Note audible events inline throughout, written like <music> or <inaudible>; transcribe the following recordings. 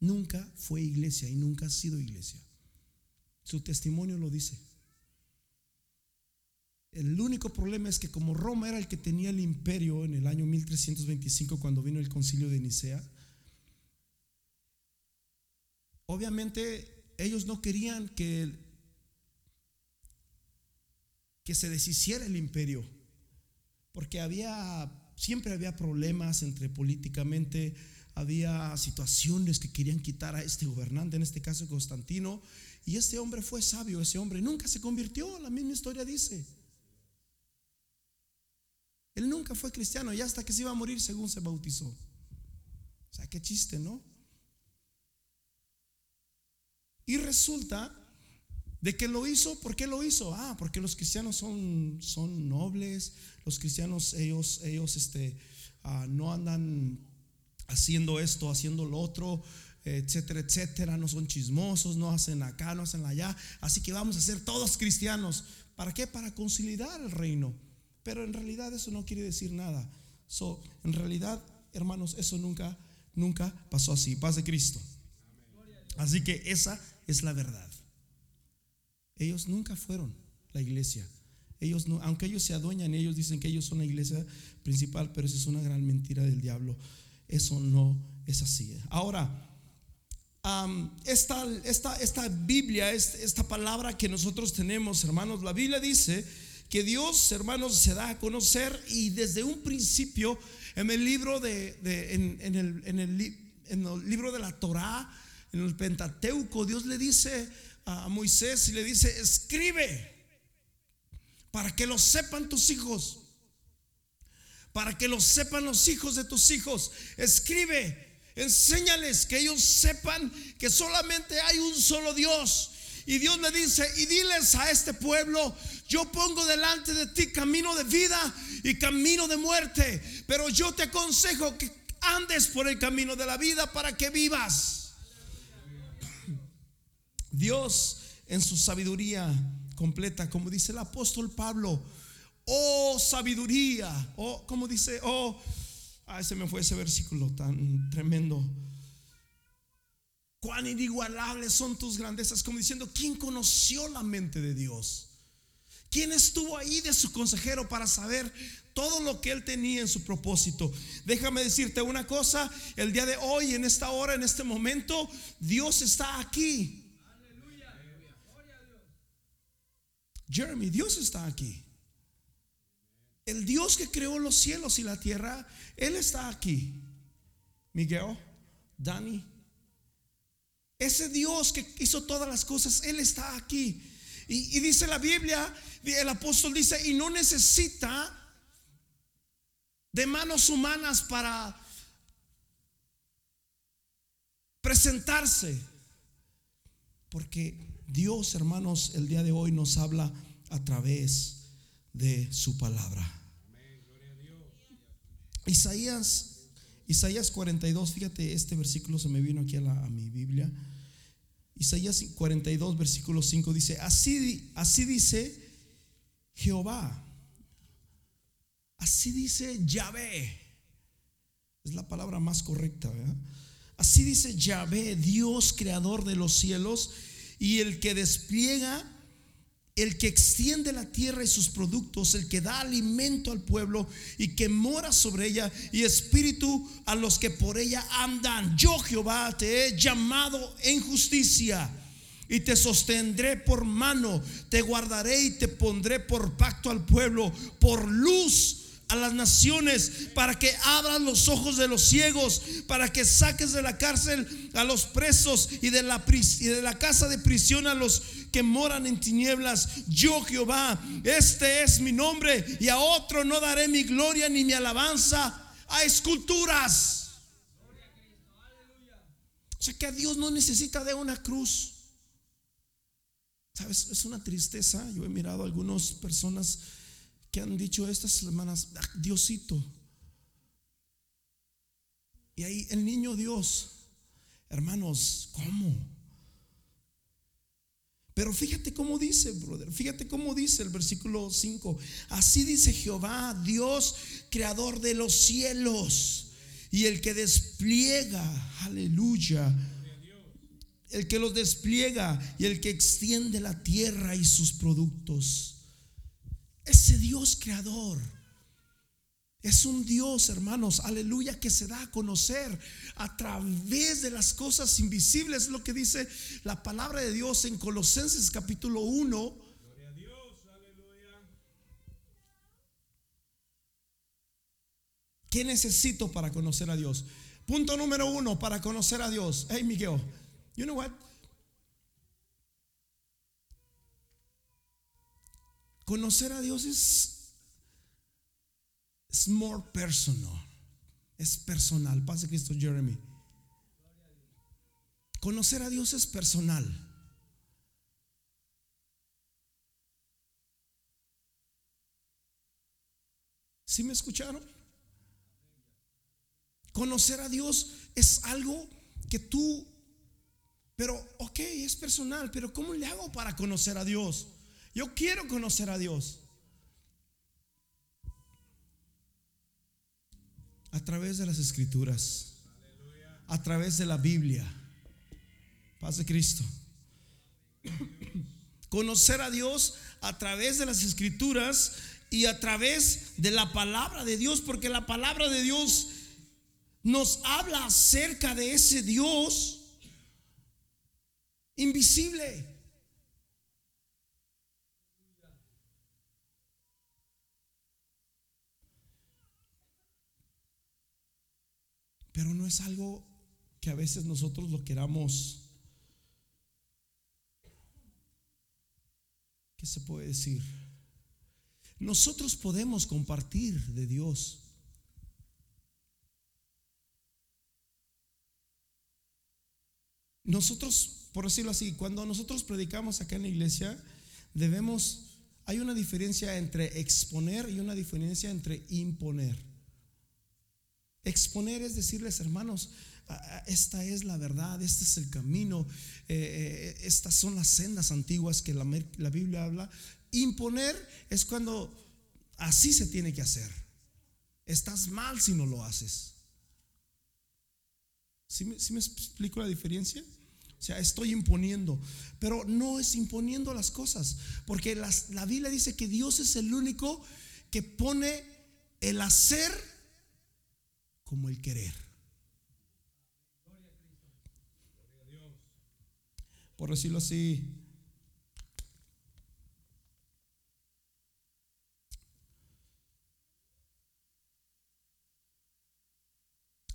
nunca fue iglesia y nunca ha sido iglesia. Su testimonio lo dice. El único problema es que como Roma era el que tenía el imperio en el año 1325 cuando vino el concilio de Nicea, obviamente ellos no querían que, que se deshiciera el imperio, porque había, siempre había problemas entre políticamente, había situaciones que querían quitar a este gobernante, en este caso Constantino, y este hombre fue sabio, ese hombre nunca se convirtió, la misma historia dice. Él nunca fue cristiano y hasta que se iba a morir según se bautizó. O sea, qué chiste, ¿no? Y resulta de que lo hizo, ¿por qué lo hizo? Ah, porque los cristianos son, son nobles, los cristianos ellos, ellos este, ah, no andan haciendo esto, haciendo lo otro, etcétera, etcétera, no son chismosos, no hacen acá, no hacen allá, así que vamos a ser todos cristianos. ¿Para qué? Para conciliar el reino. Pero en realidad eso no quiere decir nada. So, en realidad, hermanos, eso nunca, nunca pasó así. Paz de Cristo. Así que esa es la verdad. Ellos nunca fueron la iglesia. Ellos aunque ellos se adueñan, ellos dicen que ellos son la iglesia principal, pero eso es una gran mentira del diablo. Eso no es así. Ahora, esta, esta, esta Biblia, esta palabra que nosotros tenemos, hermanos, la Biblia dice que Dios, hermanos, se da a conocer y desde un principio en el libro de, en, el, en, el, libro de la Torá, en el Pentateuco, Dios le dice a Moisés y le dice, escribe para que lo sepan tus hijos, para que lo sepan los hijos de tus hijos, escribe. Enséñales que ellos sepan que solamente hay un solo Dios y Dios le dice, y diles a este pueblo, yo pongo delante de ti camino de vida y camino de muerte, pero yo te aconsejo que andes por el camino de la vida para que vivas. Dios en su sabiduría completa, como dice el apóstol Pablo, oh sabiduría, oh, como dice, oh, ay, se me fue ese versículo tan tremendo. Cuán inigualables son tus grandezas, como diciendo, ¿quién conoció la mente de Dios? ¿Quién estuvo ahí de su consejero para saber todo lo que él tenía en su propósito? Déjame decirte una cosa, el día de hoy, en esta hora, en este momento, Dios está aquí. Jeremy, Dios está aquí. El Dios que creó los cielos y la tierra, Él está aquí. Miguel, Dani, ese Dios que hizo todas las cosas, Él está aquí. Y, dice la Biblia, el apóstol dice, y no necesita de manos humanas para presentarse. Porque Dios, hermanos, el día de hoy nos habla a través de su palabra. Isaías Isaías 42, fíjate, este versículo se me vino aquí a, mi Biblia. Isaías 42, versículo 5 dice, así, así dice Jehová, así dice Yahvé, es la palabra más correcta. Así dice Yahvé, Dios creador de los cielos y el que despliega el que extiende la tierra y sus productos, el que da alimento al pueblo y que mora sobre ella y espíritu a los que por ella andan. Yo Jehová te he llamado en justicia y te sostendré por mano, te guardaré y te pondré por pacto al pueblo, por luz a las naciones, para que abran los ojos de los ciegos, para que saques de la cárcel a los presos y de la, y de la casa de prisión a los que moran en tinieblas. Yo Jehová, este es mi nombre y a otro no daré mi gloria ni mi alabanza a esculturas. O sea que a Dios no necesita de una cruz. ¿Sabes? Es una tristeza. Yo he mirado a algunas personas que han dicho estas semanas, ah, Diosito. Y ahí el niño Dios, hermanos, ¿cómo? Pero fíjate cómo dice, brother, fíjate cómo dice el versículo 5. Así dice Jehová, Dios, creador de los cielos y el que despliega, aleluya, el que los despliega y el que extiende la tierra y sus productos. Ese Dios creador es un Dios, hermanos, aleluya, que se da a conocer a través de las cosas invisibles, es lo que dice la palabra de Dios en Colosenses capítulo 1. ¿Qué necesito para conocer a Dios? Punto número uno para conocer a Dios. Hey, Miguel, you know what? Conocer a Dios es, es more personal. Es personal. Pase Cristo Jeremy. Conocer a Dios es personal. ¿Sí me escucharon? Conocer a Dios es algo que tú, pero ok, es personal, pero ¿cómo le hago para conocer a Dios? Yo quiero conocer a Dios. A través de las escrituras, a través de la Biblia. Paz de Cristo. <coughs> Conocer a Dios a través de las escrituras y a través de la palabra de Dios, porque la palabra de Dios nos habla acerca de ese Dios invisible. Pero no es algo que a veces nosotros lo queramos. ¿Qué se puede decir? Nosotros podemos compartir de Dios. Nosotros, por decirlo así, cuando nosotros predicamos acá en la iglesia, debemos, hay una diferencia entre exponer y una diferencia entre imponer. Exponer es decirles, hermanos, esta es la verdad, este es el camino, eh, eh, estas son las sendas antiguas que la, Biblia habla. Imponer es cuando así se tiene que hacer. Estás mal si no lo haces. ¿Sí me, me explico la diferencia? O sea, estoy imponiendo. Pero no es imponiendo las cosas. Porque la Biblia dice que Dios es el único que pone el hacer como el querer. Por decirlo así.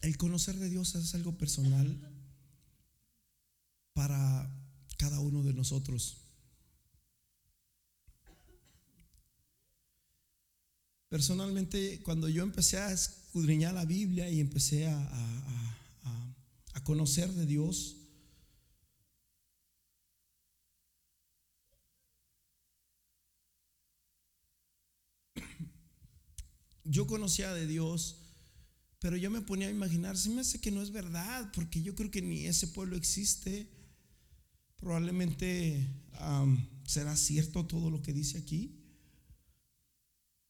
El conocer de Dios es algo personal para cada uno de nosotros. Personalmente, cuando yo empecé a escudriñar la Biblia y empecé a, a, conocer de Dios, yo conocía de Dios, pero yo me ponía a imaginar, si me hace que no es verdad, porque yo creo que ni ese pueblo existe. Probablemente será cierto todo lo que dice aquí.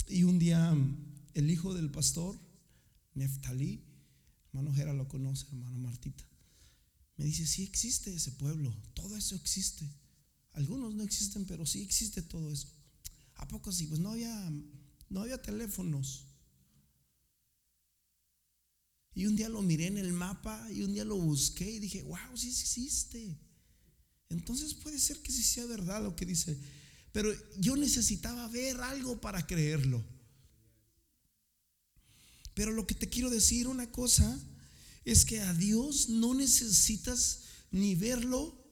Y un día el hijo del pastor, Neftalí, hermano Jera lo conoce, hermano Martita, me dice, sí existe ese pueblo, todo eso existe. Algunos no existen, pero sí existe todo eso. ¿A poco sí? Pues no había, no había teléfonos. Y un día lo miré en el mapa y un día lo busqué y dije, wow, sí existe. Entonces puede ser que sí sea verdad lo que dice. Pero yo necesitaba ver algo para creerlo. Pero lo que te quiero decir una cosa es que a Dios no necesitas ni verlo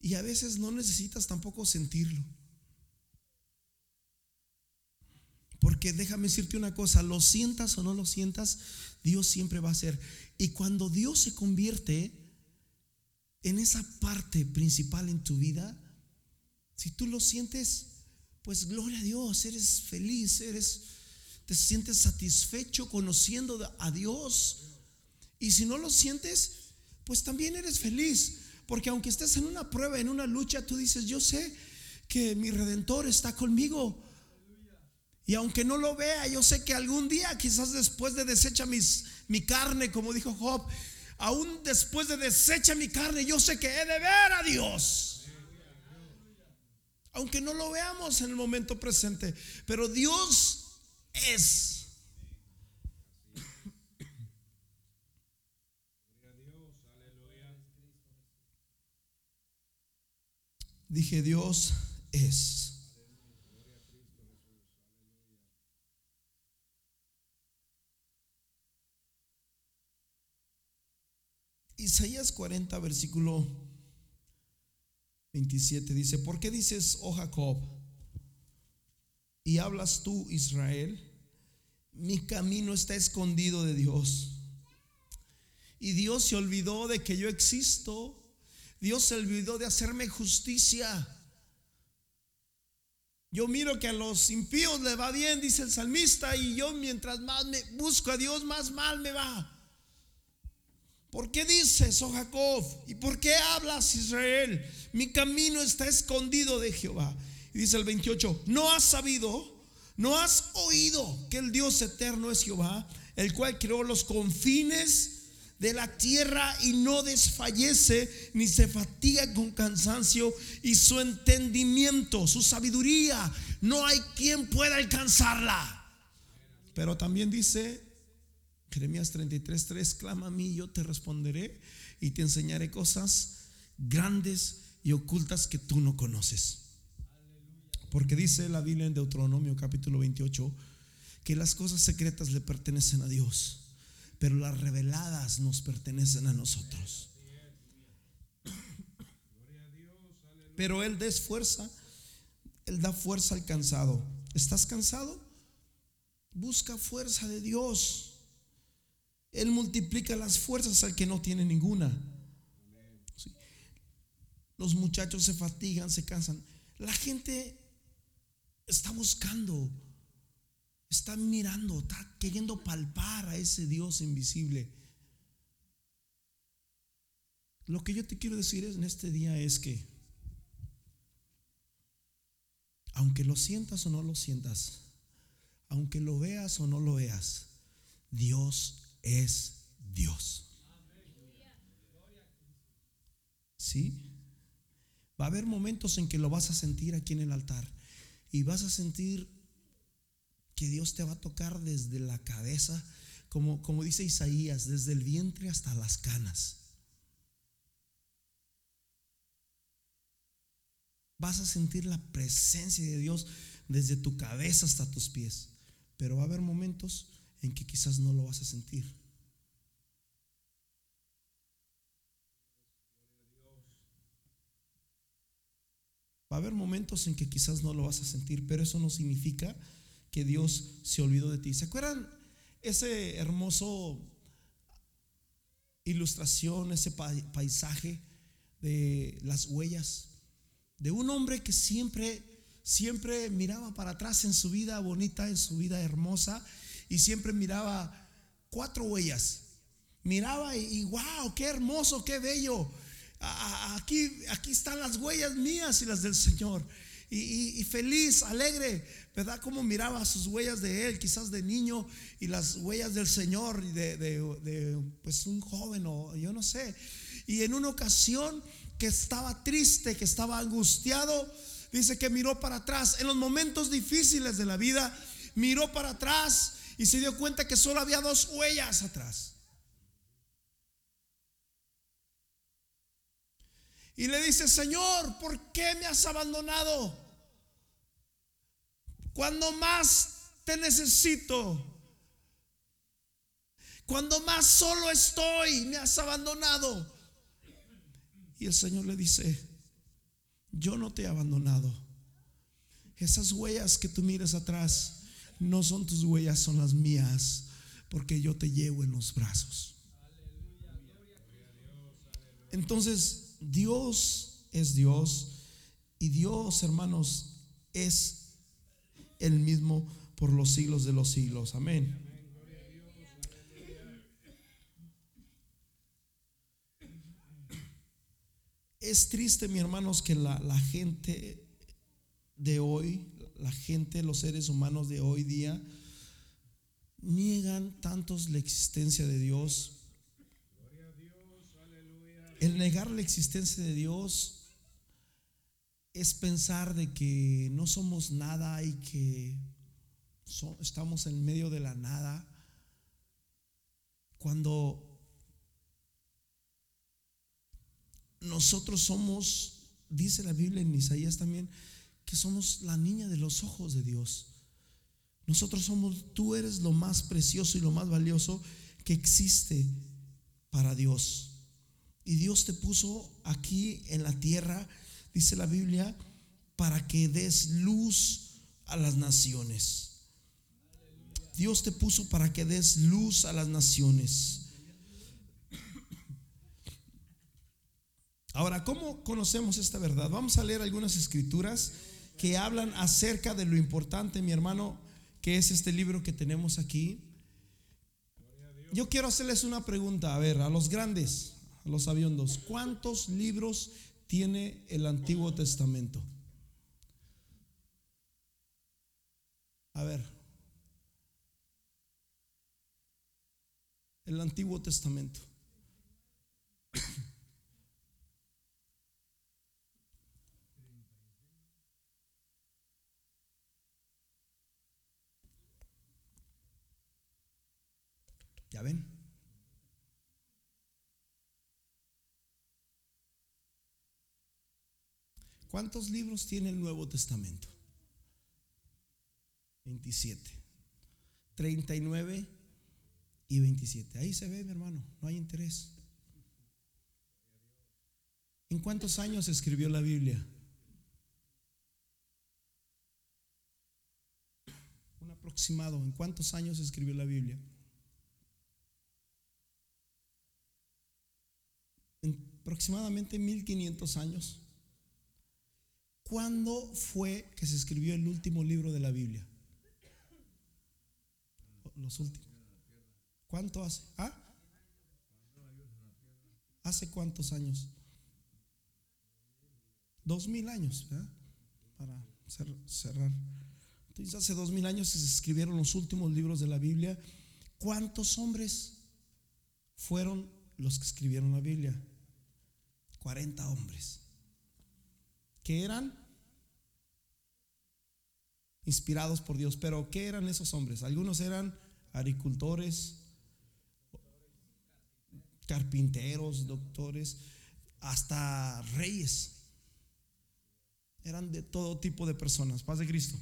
y a veces no necesitas tampoco sentirlo. Porque déjame decirte una cosa, lo sientas o no lo sientas, Dios siempre va a ser. Y cuando Dios se convierte en esa parte principal en tu vida, si tú lo sientes, pues gloria a Dios, eres feliz, eres te sientes satisfecho conociendo a Dios. Y si no lo sientes, pues también eres feliz, porque aunque estés en una prueba, en una lucha, tú dices, yo sé que mi redentor está conmigo. Y aunque no lo vea, yo sé que algún día, quizás después de desecha mis, mi carne, como dijo Job, aún después de desecha mi carne, yo sé que he de ver a Dios. Aunque no lo veamos en el momento presente, pero Dios es. Dije, Dios es. Isaías 40, versículo 27 dice, ¿por qué dices, oh Jacob, y hablas tú, Israel? Mi camino está escondido de Dios. Y Dios se olvidó de que yo existo. Dios se olvidó de hacerme justicia. Yo miro que a los impíos le va bien, dice el salmista, y yo mientras más me busco a Dios, más mal me va. ¿Por qué dices, oh Jacob? ¿Y por qué hablas, Israel? Mi camino está escondido de Jehová. Y dice el 28, ¿no has sabido, no has oído que el Dios eterno es Jehová, el cual creó los confines de la tierra y no desfallece ni se fatiga con cansancio y su entendimiento, su sabiduría, no hay quien pueda alcanzarla. Pero también dice Jeremías 33, 3, clama a mí, yo te responderé y te enseñaré cosas grandes y ocultas que tú no conoces. Porque dice la Biblia en Deuteronomio capítulo 28 que las cosas secretas le pertenecen a Dios, pero las reveladas nos pertenecen a nosotros. Pero Él da fuerza, Él da fuerza al cansado. ¿Estás cansado? Busca fuerza de Dios. Él multiplica las fuerzas al que no tiene ninguna. Los muchachos se fatigan, se cansan. La gente está buscando, está mirando, está queriendo palpar a ese Dios invisible. Lo que yo te quiero decir en este día es que, aunque lo sientas o no lo sientas, aunque lo veas o no lo veas, Dios es Dios. ¿Sí? Va a haber momentos en que lo vas a sentir aquí en el altar y vas a sentir que Dios te va a tocar desde la cabeza, como, como dice Isaías, desde el vientre hasta las canas. Vas a sentir la presencia de Dios desde tu cabeza hasta tus pies. Pero va a haber momentos en que quizás no lo vas a sentir. Va a haber momentos en que quizás no lo vas a sentir, pero eso no significa que Dios se olvidó de ti. ¿Se acuerdan ese hermoso ilustración, ese paisaje de las huellas de un hombre que siempre siempre miraba para atrás en su vida bonita, en su vida hermosa y siempre miraba cuatro huellas. Miraba y, wow, qué hermoso, qué bello. Aquí, aquí están las huellas mías y las del Señor. Y, feliz, alegre, ¿verdad? Como miraba sus huellas de él, quizás de niño, y las huellas del Señor, de, de pues un joven o yo no sé. Y en una ocasión que estaba triste, que estaba angustiado, dice que miró para atrás. En los momentos difíciles de la vida, miró para atrás y se dio cuenta que solo había dos huellas atrás. Y le dice, Señor, ¿por qué me has abandonado? Cuando más te necesito, cuando más solo estoy, me has abandonado. Y el Señor le dice, yo no te he abandonado. Esas huellas que tú miras atrás no son tus huellas, son las mías, porque yo te llevo en los brazos. Entonces, Dios es Dios y Dios, hermanos, es el mismo por los siglos de los siglos. Amén. Es triste, mi hermanos, que la, la gente de hoy la gente, los seres humanos de hoy día, niegan tantos la existencia de Dios. El negar la existencia de Dios es pensar de que no somos nada y que estamos en medio de la nada. Cuando nosotros somos, dice la Biblia en Isaías también, que somos la niña de los ojos de Dios. Nosotros somos, tú eres lo más precioso y lo más valioso que existe para Dios. Y Dios te puso aquí en la tierra, dice la Biblia, para que des luz a las naciones. Dios te puso para que des luz a las naciones. Ahora, ¿cómo conocemos esta verdad? Vamos a leer algunas escrituras que hablan acerca de lo importante, mi hermano, que es este libro que tenemos aquí. Yo quiero hacerles una pregunta, a ver, a los grandes, a los aviondos, ¿cuántos libros tiene el Antiguo Testamento? A ver, el Antiguo Testamento. ¿Ya ven? ¿Cuántos libros tiene el Nuevo Testamento? 27. 39 y 27. Ahí se ve, mi hermano, no hay interés. ¿En cuántos años escribió la Biblia? Un aproximado. ¿En cuántos años escribió la Biblia? aproximadamente 1500 años. ¿Cuándo fue que se escribió el último libro de la Biblia? Los últimos. ¿Cuánto hace? ¿Ah? ¿Hace cuántos años? Dos mil años, ¿verdad? Para cerrar. Entonces, hace dos mil años se escribieron los últimos libros de la Biblia. ¿Cuántos hombres fueron los que escribieron la Biblia? 40 hombres que eran inspirados por Dios. Pero ¿qué eran esos hombres? Algunos eran agricultores, carpinteros, doctores, hasta reyes. Eran de todo tipo de personas. Paz de Cristo.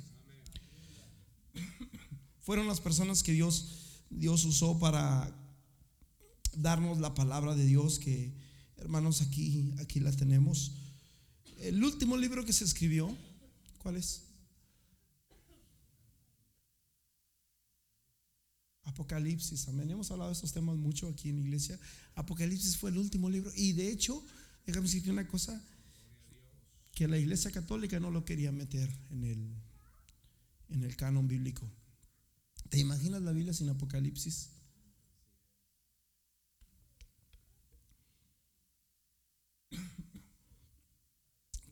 <coughs> Fueron las personas que Dios, Dios usó para darnos la palabra de Dios que Hermanos, aquí, aquí la tenemos. El último libro que se escribió, ¿cuál es? Apocalipsis, amén. Hemos hablado de estos temas mucho aquí en la iglesia. Apocalipsis fue el último libro. Y de hecho, déjame decirte una cosa, que la iglesia católica no lo quería meter en el, en el canon bíblico. ¿Te imaginas la Biblia sin Apocalipsis?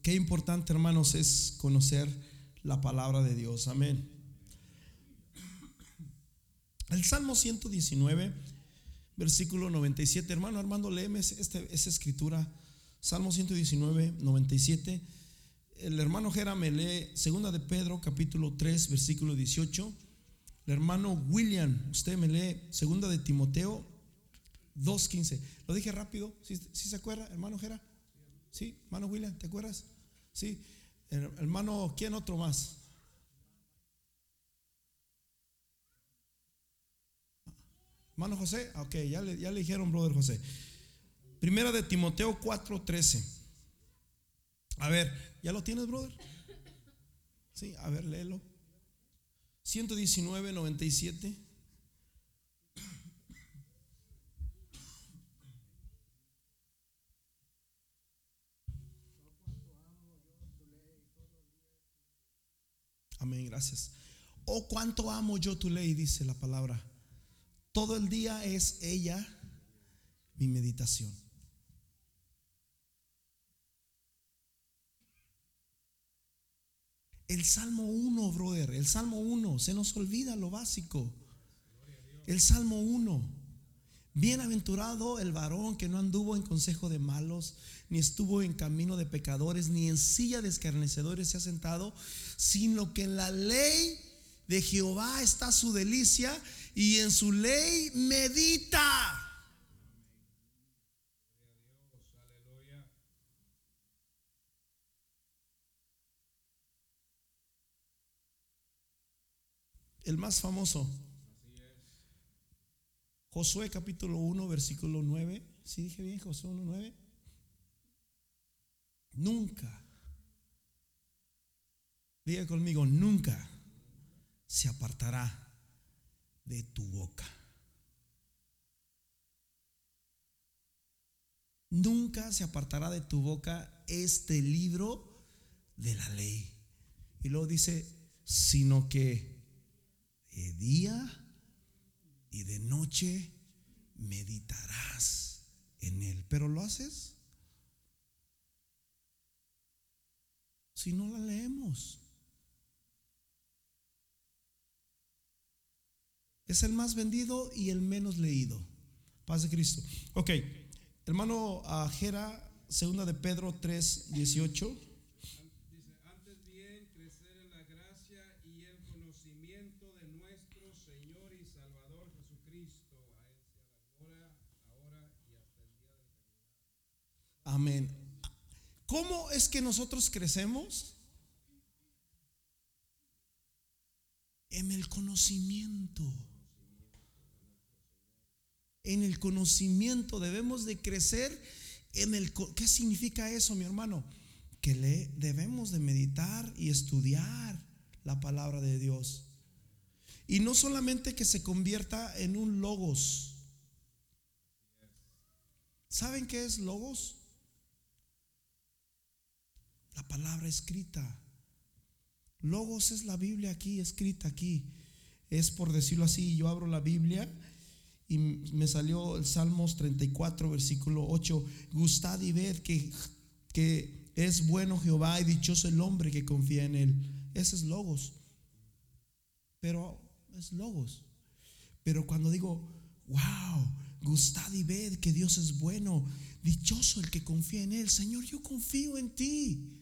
Qué importante, hermanos, es conocer la palabra de Dios. Amén. El Salmo 119, versículo 97. Hermano Armando, léeme esa escritura. Salmo 119, 97. El hermano Jera me lee Segunda de Pedro, capítulo 3, versículo 18. El hermano William, usted me lee Segunda de Timoteo 2.15. Lo dije rápido, si se acuerda, hermano Jera? ¿Sí? Hermano William, ¿te acuerdas? Sí. Hermano, ¿quién otro más? Hermano José, ok, ya le, ya le dijeron, brother José. Primera de Timoteo 4:13. A ver, ¿ya lo tienes, brother? Sí, a ver, léelo. 119, 97. Amén, gracias. Oh, cuánto amo yo tu ley, dice la palabra. Todo el día es ella mi meditación. El Salmo 1, brother, el Salmo 1, se nos olvida lo básico. El Salmo 1. Bienaventurado el varón que no anduvo en consejo de malos, ni estuvo en camino de pecadores, ni en silla de escarnecedores se ha sentado, sino que en la ley de Jehová está su delicia y en su ley medita. El más famoso. Josué capítulo 1, versículo 9. Si dije bien, Josué 1, 9. Nunca. Diga conmigo, nunca se apartará de tu boca. Nunca se apartará de tu boca este libro de la ley. Y luego dice, sino que de día y de noche meditarás en él. Pero lo haces si no la leemos. Es el más vendido y el menos leído. Paz de Cristo. Ok, hermano Jera, segunda de Pedro 3, 18. Amén. ¿Cómo es que nosotros crecemos? En el conocimiento. En el conocimiento debemos de crecer en el ¿qué significa eso, mi hermano? Que le debemos de meditar y estudiar la palabra de Dios. Y no solamente que se convierta en un logos. ¿Saben qué es logos? La palabra escrita. Logos es la Biblia aquí, escrita aquí. Es por decirlo así, yo abro la Biblia y me salió el Salmos 34, versículo 8. Gustad y ved que, que es bueno Jehová y dichoso el hombre que confía en él. Ese es Logos. Pero es Logos. Pero cuando digo, wow, gustad y ved que Dios es bueno, dichoso el que confía en él. Señor, yo confío en ti.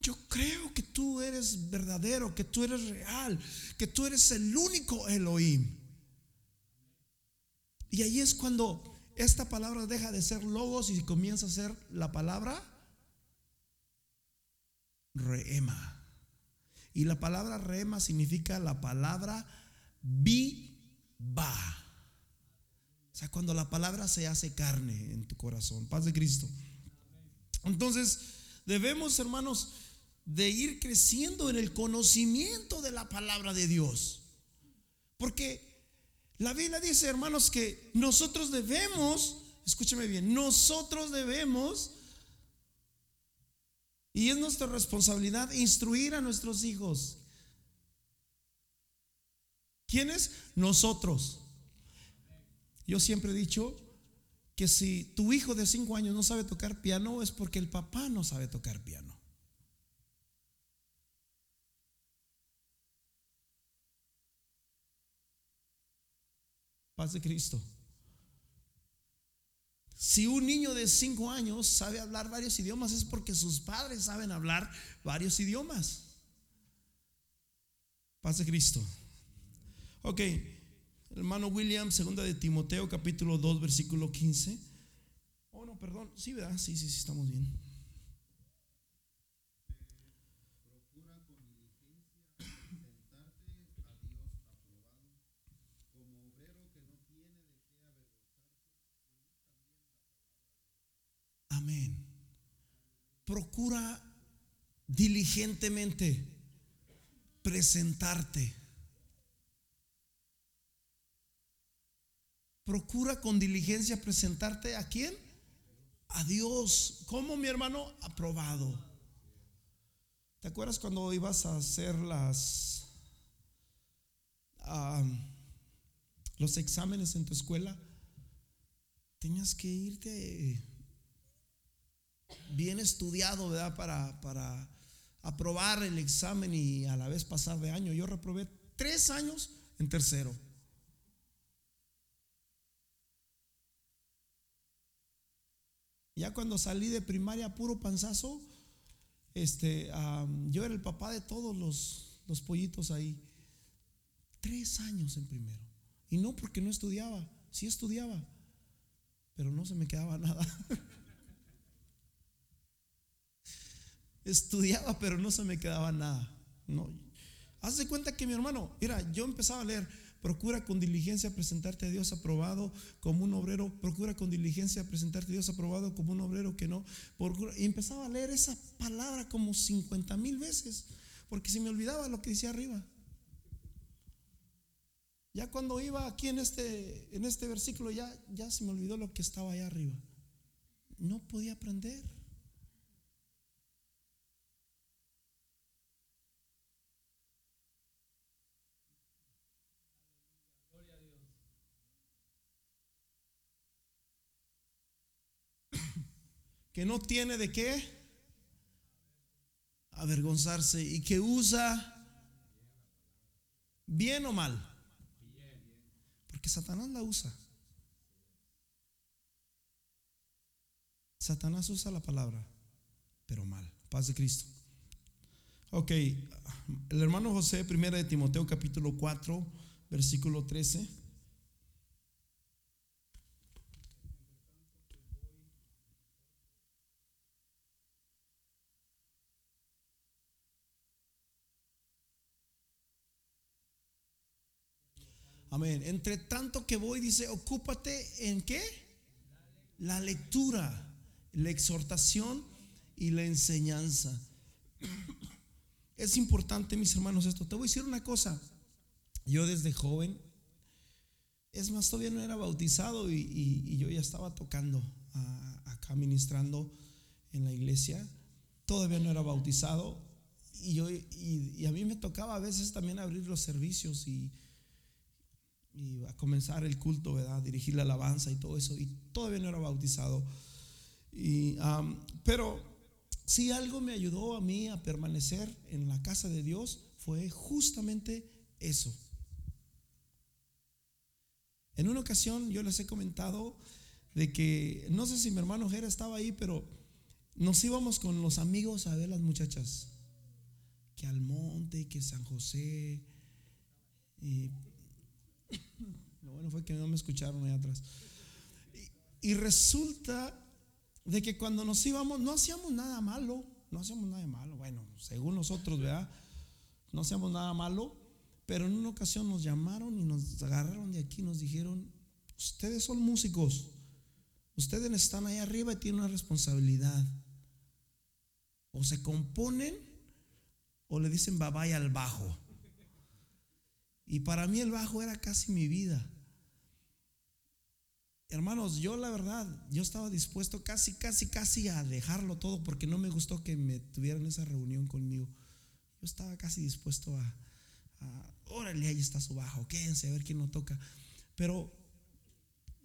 Yo creo que tú eres verdadero, que tú eres real, que tú eres el único Elohim. Y ahí es cuando esta palabra deja de ser logos y comienza a ser la palabra reema. Y la palabra reema significa la palabra viva. O sea, cuando la palabra se hace carne en tu corazón. Paz de Cristo. Entonces, debemos, hermanos, de ir creciendo en el conocimiento de la palabra de Dios. Porque la Biblia dice, hermanos, que nosotros debemos, escúcheme bien, nosotros debemos, y es nuestra responsabilidad, instruir a nuestros hijos. ¿Quiénes? Nosotros. Yo siempre he dicho que si tu hijo de cinco años no sabe tocar piano es porque el papá no sabe tocar piano. Paz de Cristo. Si un niño de 5 años sabe hablar varios idiomas es porque sus padres saben hablar varios idiomas. Paz de Cristo. Ok, hermano William, segunda de Timoteo, capítulo 2, versículo 15. Oh, no, perdón. Sí, ¿verdad? Sí, sí, sí, estamos bien. Amén. Procura diligentemente presentarte. Procura con diligencia presentarte a quién? A Dios. ¿Cómo mi hermano? Aprobado. ¿Te acuerdas cuando ibas a hacer las los exámenes en tu escuela? Tenías que irte bien estudiado, ¿verdad? Para, para aprobar el examen y a la vez pasar de año. Yo reprobé tres años en tercero. Ya cuando salí de primaria puro panzazo, este, yo era el papá de todos los, los pollitos ahí. Tres años en primero. Y no porque no estudiaba, sí estudiaba, pero no se me quedaba <laughs> nada. Estudiaba, pero no se me quedaba nada. No. Haz de cuenta que mi hermano, mira, yo empezaba a leer, procura con diligencia presentarte a Dios aprobado como un obrero, procura con diligencia presentarte a Dios aprobado como un obrero que no, y empezaba a leer esa palabra como 50 mil veces, porque se me olvidaba lo que decía arriba. Ya cuando iba aquí en este, en este versículo, ya, ya se me olvidó lo que estaba allá arriba. No podía aprender. Que no tiene de qué avergonzarse y que usa bien o mal. Porque Satanás la usa. Satanás usa la palabra, pero mal. Paz de Cristo. Ok, el hermano José, primera de Timoteo capítulo 4, versículo 13. Amén. Entre tanto que voy, dice, ocúpate en qué? La lectura, la exhortación y la enseñanza. Es importante, mis hermanos, esto. Te voy a decir una cosa. Yo desde joven, es más, todavía no era bautizado y, yo ya estaba tocando acá, ministrando en la iglesia. Todavía no era bautizado y, yo, y a mí me tocaba a veces también abrir los servicios y y a comenzar el culto, ¿verdad? Dirigir la alabanza y todo eso. Y todavía no era bautizado. Y, pero si algo me ayudó a mí a permanecer en la casa de Dios fue justamente eso. En una ocasión yo les he comentado de que, no sé si mi hermano Jera estaba ahí, pero nos íbamos con los amigos a ver las muchachas. Que al monte, que San José. Y <coughs> lo bueno fue que no me escucharon ahí atrás. Y, resulta de que cuando nos íbamos no hacíamos nada malo, no hacíamos nada malo, bueno, según nosotros, ¿verdad? No hacíamos nada malo, pero en una ocasión nos llamaron y nos agarraron de aquí y nos dijeron, ustedes son músicos, ustedes están ahí arriba y tienen una responsabilidad. O se componen o le dicen bye al bajo. Y para mí el bajo era casi mi vida. Hermanos, yo la verdad, yo estaba dispuesto casi, casi, casi a dejarlo todo porque no me gustó que me tuvieran esa reunión conmigo. Yo estaba casi dispuesto a, órale, ahí está su bajo, quédense a ver quién lo toca. Pero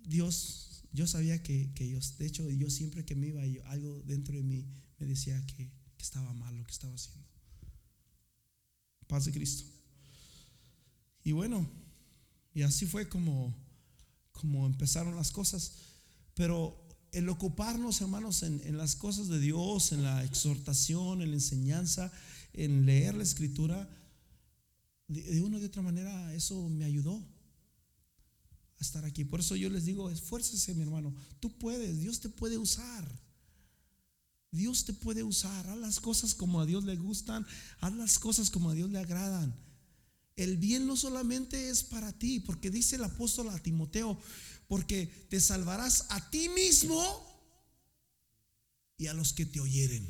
Dios, yo sabía que, que yo, de hecho, yo siempre que me iba, algo dentro de mí me decía que estaba mal lo que estaba haciendo. Paz de Cristo. Y bueno, y así fue como, como empezaron las cosas. Pero el ocuparnos, hermanos, en, las cosas de Dios, en la exhortación, en la enseñanza, en leer la escritura, de, una u de otra manera, eso me ayudó a estar aquí. Por eso yo les digo, esfuércese, mi hermano. Tú puedes, Dios te puede usar. Dios te puede usar. Haz las cosas como a Dios le gustan. Haz las cosas como a Dios le agradan. El bien no solamente es para ti, porque dice el apóstol a Timoteo, porque te salvarás a ti mismo y a los que te oyeren.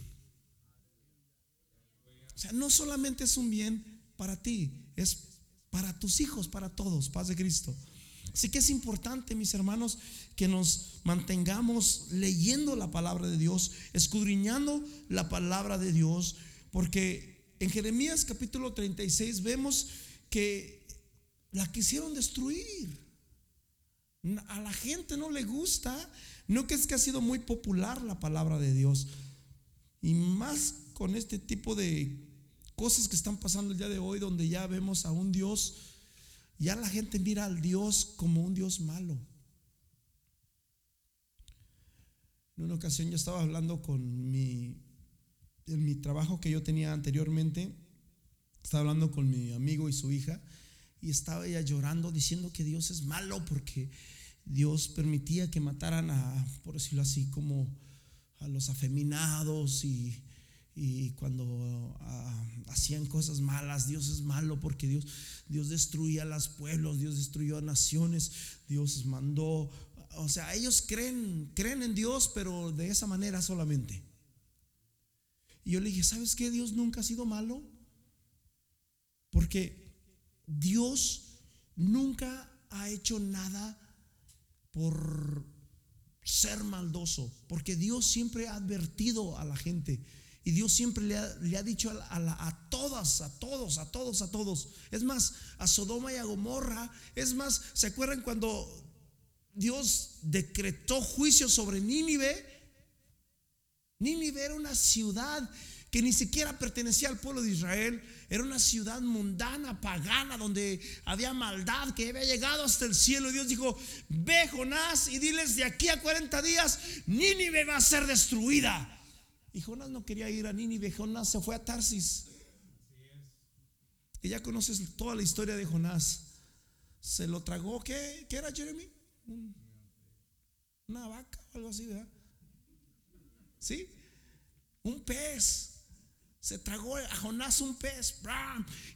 O sea, no solamente es un bien para ti, es para tus hijos, para todos, paz de Cristo. Así que es importante, mis hermanos, que nos mantengamos leyendo la palabra de Dios, escudriñando la palabra de Dios, porque en Jeremías capítulo 36 vemos que la quisieron destruir. A la gente no le gusta, no que es que ha sido muy popular la palabra de Dios. Y más con este tipo de cosas que están pasando el día de hoy, donde ya vemos a un Dios, ya la gente mira al Dios como un Dios malo. En una ocasión yo estaba hablando con mi, en mi trabajo que yo tenía anteriormente, estaba hablando con mi amigo y su hija, y estaba ella llorando diciendo que Dios es malo porque Dios permitía que mataran a, por decirlo así, como a los afeminados y, cuando ah, hacían cosas malas, Dios es malo porque Dios, Dios destruía a los pueblos, Dios destruyó a naciones, Dios mandó, o sea, ellos creen, creen en Dios, pero de esa manera solamente. Y yo le dije, ¿sabes qué? Dios nunca ha sido malo. Porque Dios nunca ha hecho nada por ser maldoso, porque Dios siempre ha advertido a la gente y Dios siempre le ha, dicho a, a, todas, a todos, a todos, a todos. Es más, a Sodoma y a Gomorra. Es más, ¿se acuerdan cuando Dios decretó juicio sobre Nínive? Nínive era una ciudad que ni siquiera pertenecía al pueblo de Israel, era una ciudad mundana, pagana, donde había maldad que había llegado hasta el cielo. Dios dijo, ve Jonás y diles de aquí a 40 días, Nínive va a ser destruida. Y Jonás no quería ir a Nínive, Jonás se fue a Tarsis. Y ya conoces toda la historia de Jonás. Se lo tragó, ¿qué, ¿Qué era Jeremy? Una vaca o algo así, ¿verdad? ¿Sí? Un pez. Se tragó a Jonás un pez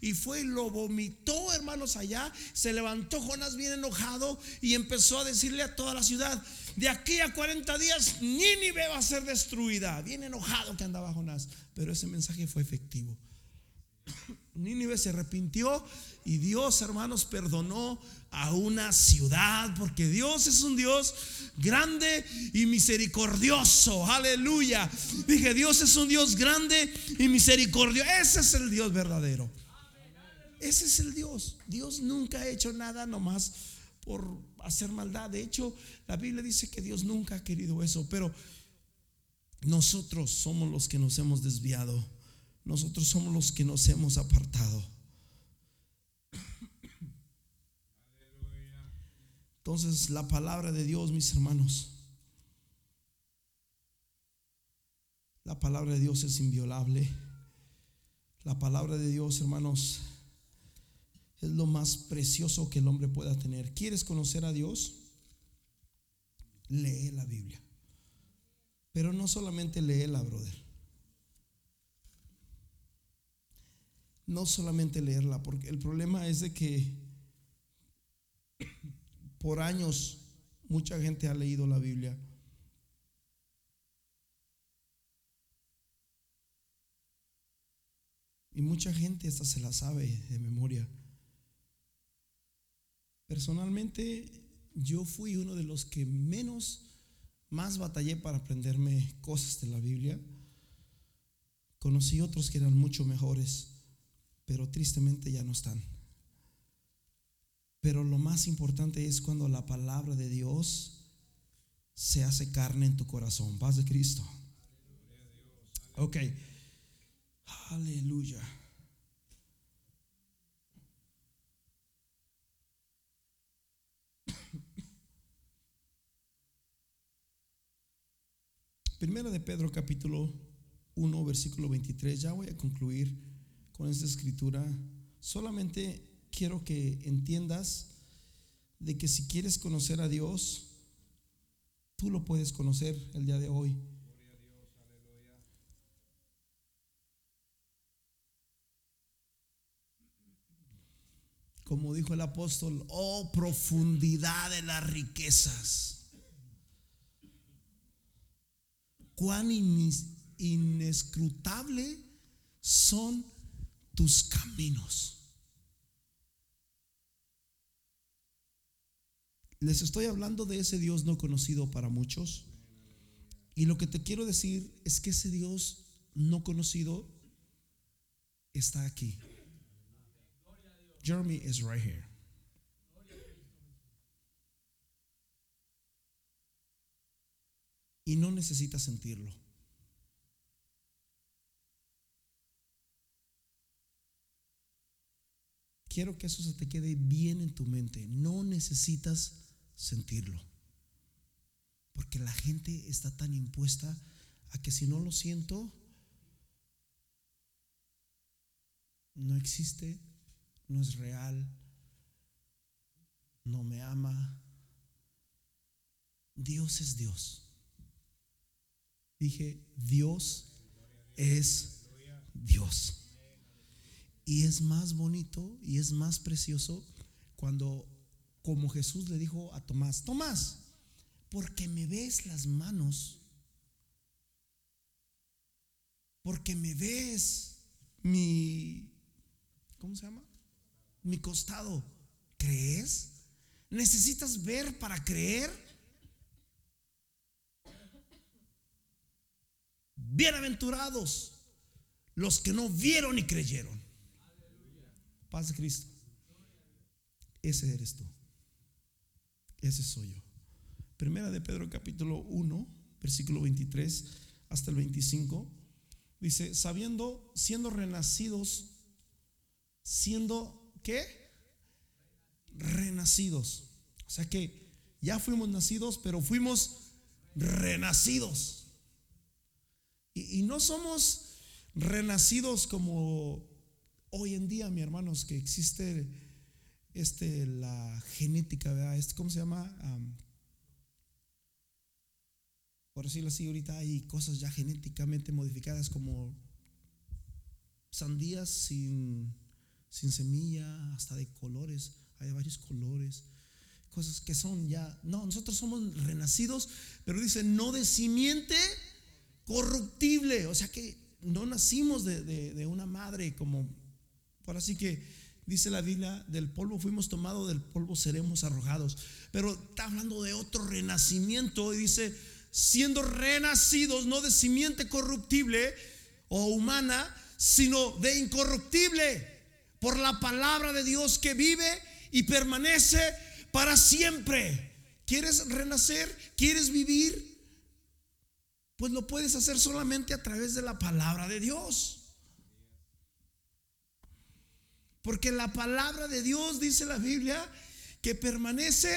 y fue y lo vomitó, hermanos, allá. Se levantó Jonás bien enojado y empezó a decirle a toda la ciudad: De aquí a 40 días, Nínive va a ser destruida. Bien enojado que andaba Jonás, pero ese mensaje fue efectivo. <coughs> Nínive se arrepintió y Dios, hermanos, perdonó a una ciudad, porque Dios es un Dios grande y misericordioso. Aleluya. Dije, Dios es un Dios grande y misericordioso. Ese es el Dios verdadero. Ese es el Dios. Dios nunca ha hecho nada nomás por hacer maldad. De hecho, la Biblia dice que Dios nunca ha querido eso, pero nosotros somos los que nos hemos desviado. Nosotros somos los que nos hemos apartado. Entonces, la palabra de Dios, mis hermanos, la palabra de Dios es inviolable. La palabra de Dios, hermanos, es lo más precioso que el hombre pueda tener. ¿Quieres conocer a Dios? Lee la Biblia. Pero no solamente léela, brother. No solamente leerla, porque el problema es de que por años mucha gente ha leído la Biblia. Y mucha gente hasta se la sabe de memoria. Personalmente, yo fui uno de los que menos, más batallé para aprenderme cosas de la Biblia. Conocí otros que eran mucho mejores, pero tristemente ya no están. Pero lo más importante es cuando la palabra de Dios se hace carne en tu corazón. Paz de Cristo. Ok. Aleluya. Primera de Pedro capítulo 1 versículo 23. Ya voy a concluir con esta escritura. Solamente quiero que entiendas de que si quieres conocer a Dios, tú lo puedes conocer el día de hoy. Como dijo el apóstol, oh profundidad de las riquezas. Cuán inescrutable son tus caminos. Les estoy hablando de ese Dios no conocido para muchos. Y lo que te quiero decir es que ese Dios no conocido está aquí. Jeremy is right here. Y no necesitas sentirlo. Quiero que eso se te quede bien en tu mente. No necesitas sentirlo. Porque la gente está tan impuesta a que si no lo siento, no existe, no es real, no me ama. Dios es Dios. Dije, Dios es Dios. Y es más bonito y es más precioso cuando, como Jesús le dijo a Tomás, Tomás, porque me ves las manos, porque me ves mi, ¿cómo se llama? Mi costado. ¿Crees? ¿Necesitas ver para creer? Bienaventurados los que no vieron y creyeron. Paz de Cristo. Ese eres tú. Ese soy yo. Primera de Pedro capítulo 1, versículo 23 hasta el 25. Dice, sabiendo, siendo renacidos, siendo, ¿qué? Renacidos. O sea que ya fuimos nacidos, pero fuimos renacidos. Y, no somos renacidos como hoy en día, mi hermanos, que existe este, la genética, ¿verdad? Este, ¿Cómo se llama? por decirlo así, ahorita hay cosas ya genéticamente modificadas como sandías sin, sin semilla, hasta de colores, hay varios colores, cosas que son ya, no, nosotros somos renacidos, pero dice, no de simiente corruptible, o sea que no nacimos de, de una madre como, por así que dice la Biblia, del polvo fuimos tomados, del polvo seremos arrojados. Pero está hablando de otro renacimiento y dice, siendo renacidos no de simiente corruptible o humana, sino de incorruptible, por la palabra de Dios que vive y permanece para siempre. ¿Quieres renacer? ¿Quieres vivir? Pues lo puedes hacer solamente a través de la palabra de Dios. Porque la palabra de Dios, dice la Biblia, que permanece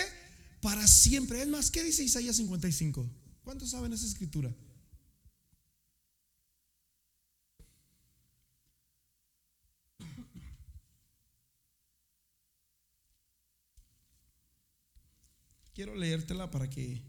para siempre. Es más, ¿qué dice Isaías 55? ¿Cuántos saben esa escritura? Quiero leértela para que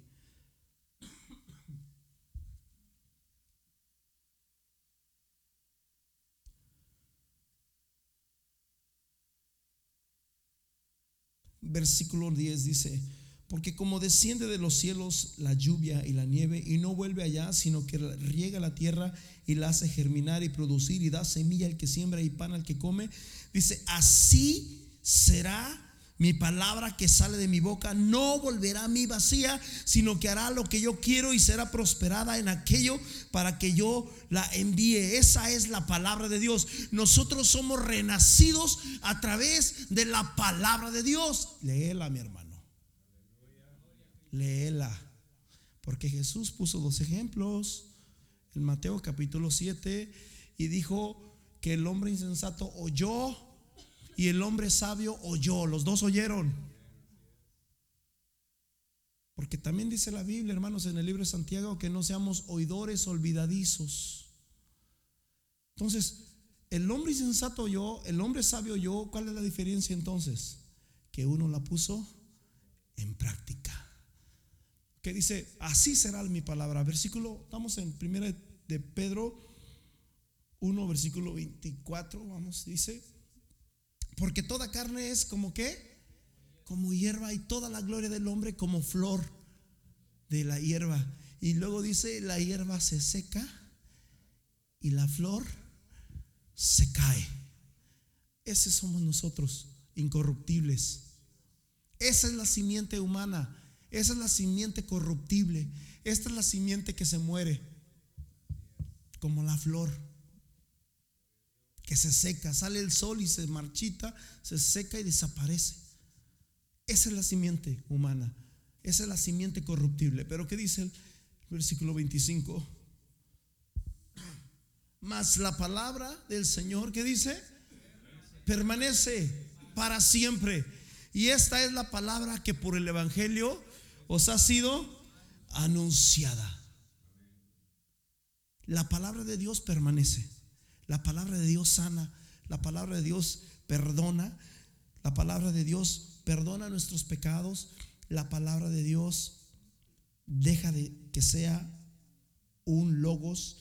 versículo 10 dice, porque como desciende de los cielos la lluvia y la nieve y no vuelve allá, sino que riega la tierra y la hace germinar y producir y da semilla al que siembra y pan al que come, dice, así será mi palabra que sale de mi boca no volverá a mí vacía, sino que hará lo que yo quiero y será prosperada en aquello para que yo la envíe. Esa es la palabra de Dios. Nosotros somos renacidos a través de la palabra de Dios. Léela, mi hermano léela. Porque Jesús puso dos ejemplos en Mateo capítulo 7 y dijo que el hombre insensato oyó y el hombre sabio oyó. Los dos oyeron. Porque también dice la Biblia, hermanos, en el libro de Santiago, que no seamos oidores olvidadizos. Entonces, el hombre insensato oyó, el hombre sabio oyó. ¿Cuál es la diferencia entonces? Que uno la puso en práctica que dice, así será mi palabra. Versículo, estamos en primera de Pedro 1, versículo 24, vamos, dice, porque toda carne es como qué? Como hierba y toda la gloria del hombre como flor de la hierba. Y luego dice, la hierba se seca y la flor se cae. Ese somos nosotros, incorruptibles. Esa es la simiente humana esa es la simiente corruptible. Esta es la simiente que se muere, como la flor, se seca. Sale el sol y se marchita, se seca y desaparece. Esa es la simiente humana. Esa es la simiente corruptible. Pero ¿qué dice el versículo 25? Mas la palabra del Señor, ¿qué dice? Permanece para siempre. Y esta es la palabra que por el Evangelio os ha sido anunciada. La palabra de Dios permanece. La palabra de Dios sana. La palabra de Dios perdona. La palabra de Dios perdona nuestros pecados. La palabra de Dios deja de que sea un logos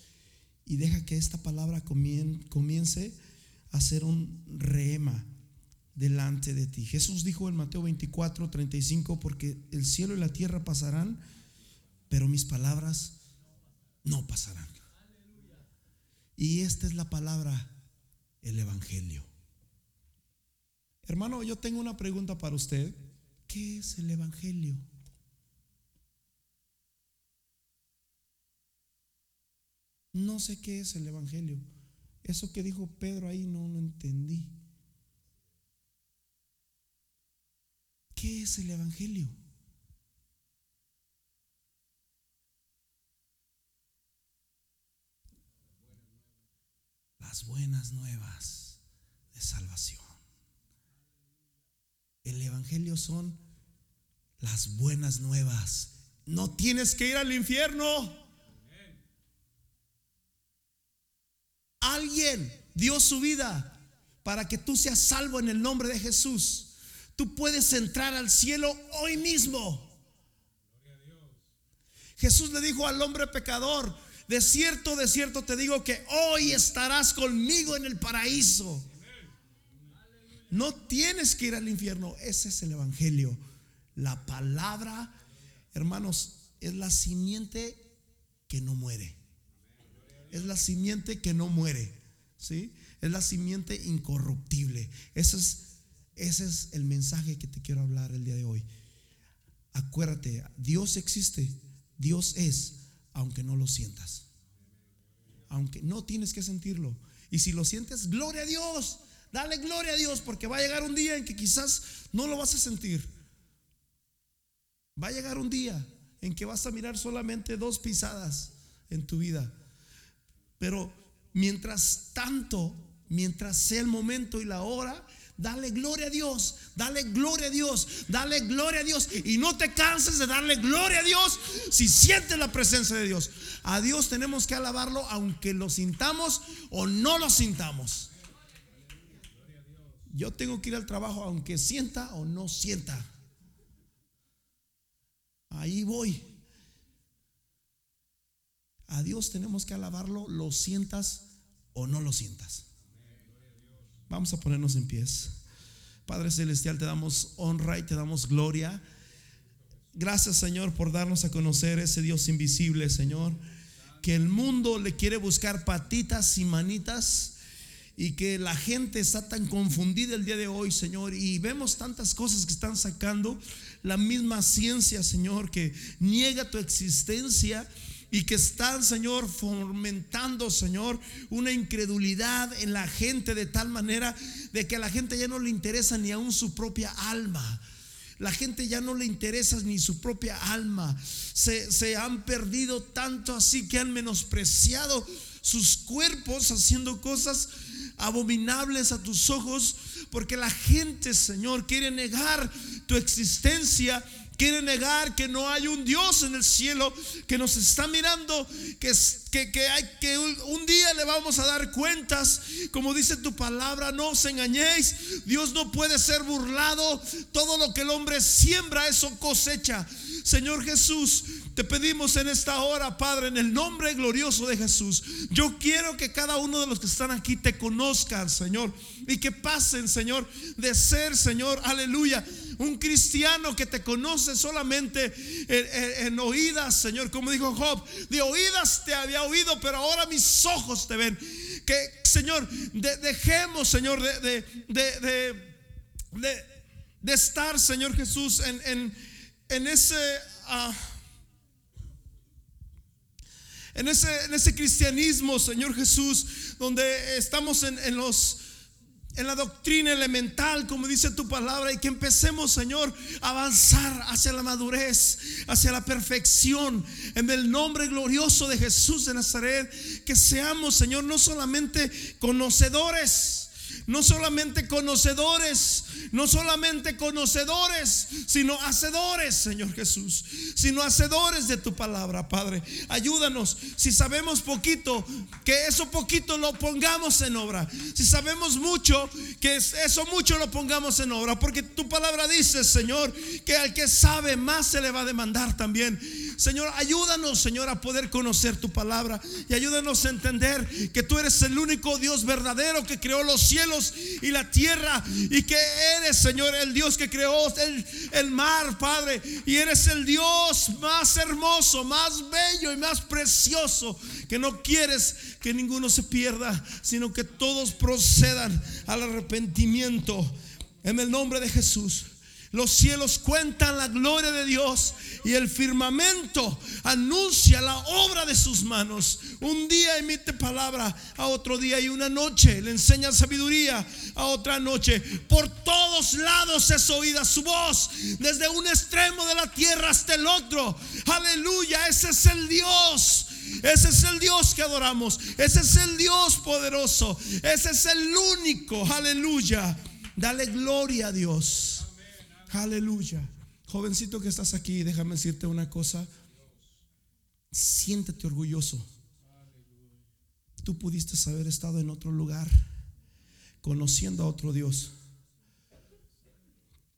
y deja que esta palabra comience a ser un rema delante de ti. Jesús dijo en Mateo 24, 35, porque el cielo y la tierra pasarán, pero mis palabras no pasarán. Y esta es la palabra, el Evangelio. Hermano, yo tengo una pregunta para usted. ¿Qué es el Evangelio? No sé qué es el Evangelio. Eso que dijo Pedro ahí no lo entendí. ¿Qué es el Evangelio? Las buenas nuevas de salvación. El Evangelio son las buenas nuevas. No tienes que ir al infierno. Alguien dio su vida para que tú seas salvo en el nombre de Jesús. Tú puedes entrar al cielo hoy mismo. Jesús le dijo al hombre pecador, de cierto, de cierto te digo que hoy estarás conmigo en el paraíso. No tienes que ir al infierno, ese es el Evangelio. La palabra, hermanos, es la simiente que no muere. Es la simiente que no muere. ¿Sí? Es la simiente incorruptible. Ese es, ese es el mensaje que te quiero hablar el día de hoy. Acuérdate, Dios existe, Dios es, aunque no lo sientas. Aunque no tienes que sentirlo. Y si lo sientes, gloria a Dios. Dale gloria a Dios porque va a llegar un día en que quizás no lo vas a sentir. Va a llegar un día en que vas a mirar solamente dos pisadas en tu vida. Pero mientras tanto, mientras sea el momento y la hora, dale gloria a Dios, dale gloria a Dios, dale gloria a Dios. Y no te canses de darle gloria a Dios si sientes la presencia de Dios. A Dios tenemos que alabarlo aunque lo sintamos o no lo sintamos. Yo tengo que ir al trabajo aunque sienta o no sienta. Ahí voy. A Dios tenemos que alabarlo, lo sientas o no lo sientas. Vamos a ponernos en pies. Padre Celestial, te damos honra y te damos gloria. Gracias Señor por darnos a conocer ese Dios invisible, Señor. Que el mundo le quiere buscar patitas y manitas y que la gente está tan confundida el día de hoy, Señor, y vemos tantas cosas que están sacando la misma ciencia, Señor, que niega tu existencia y que están, Señor, fomentando, Señor, una incredulidad en la gente de tal manera de que a la gente ya no le interesa ni aún su propia alma. La gente ya no le interesa ni su propia alma. Se, se han perdido tanto así que han menospreciado sus cuerpos haciendo cosas abominables a tus ojos, porque la gente, Señor, quiere negar tu existencia quiere negar que no hay un Dios en el cielo que nos está mirando, que, que, que, hay, que un día le vamos a dar cuentas. Como dice tu palabra, no os engañéis. Dios no puede ser burlado. Todo lo que el hombre siembra, eso cosecha. Señor Jesús, te pedimos en esta hora, Padre, en el nombre glorioso de Jesús. Yo quiero que cada uno de los que están aquí te conozcan, Señor, y que pasen, Señor, de ser, Señor, aleluya, un cristiano que te conoce solamente en, oídas, Señor, como dijo Job, de oídas te había oído, pero ahora mis ojos te ven. Que, Señor, dejemos, Señor, de, de, de, estar, Señor Jesús, en, en, ese... Ah, en ese, en ese cristianismo, Señor Jesús, donde estamos en, los en la doctrina elemental, como dice tu palabra, y que empecemos, Señor, a avanzar hacia la madurez, hacia la perfección, en el nombre glorioso de Jesús de Nazaret, que seamos, Señor, no solamente conocedores, no solamente conocedores, no solamente conocedores, sino hacedores, Señor Jesús, sino hacedores de tu palabra, Padre. Ayúdanos, si sabemos poquito, que eso poquito lo pongamos en obra. Si sabemos mucho, que eso mucho lo pongamos en obra, porque tu palabra dice, Señor, que al que sabe más se le va a demandar también. Señor, ayúdanos, Señor, a poder conocer tu palabra y ayúdanos a entender que tú eres el único Dios verdadero que creó los cielos y la tierra y que eres, Señor, el Dios que creó el, el mar, Padre, y eres el Dios más hermoso, más bello y más precioso, que no quieres que ninguno se pierda, sino que todos procedan al arrepentimiento. En el nombre de Jesús. Los cielos cuentan la gloria de Dios y el firmamento anuncia la obra de sus manos. Un día emite palabra a otro día y una noche le enseña sabiduría a otra noche. Por todos lados es oída su voz, desde un extremo de la tierra hasta el otro. Aleluya, ese es el Dios. Ese es el Dios que adoramos. Ese es el Dios poderoso. Ese es el único. Aleluya. Dale gloria a Dios. Aleluya. Jovencito que estás aquí, déjame decirte una cosa. Siéntete orgulloso. Tú pudiste haber estado en otro lugar, conociendo a otro Dios.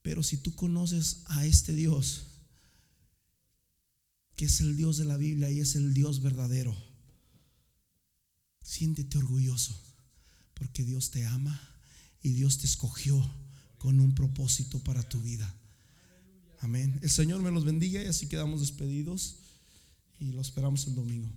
Pero si tú conoces a este Dios, que es el Dios de la Biblia y es el Dios verdadero, siéntete orgulloso, porque Dios te ama y Dios te escogió con un propósito para tu vida. Amén. El Señor me los bendiga y así quedamos despedidos y lo esperamos el domingo.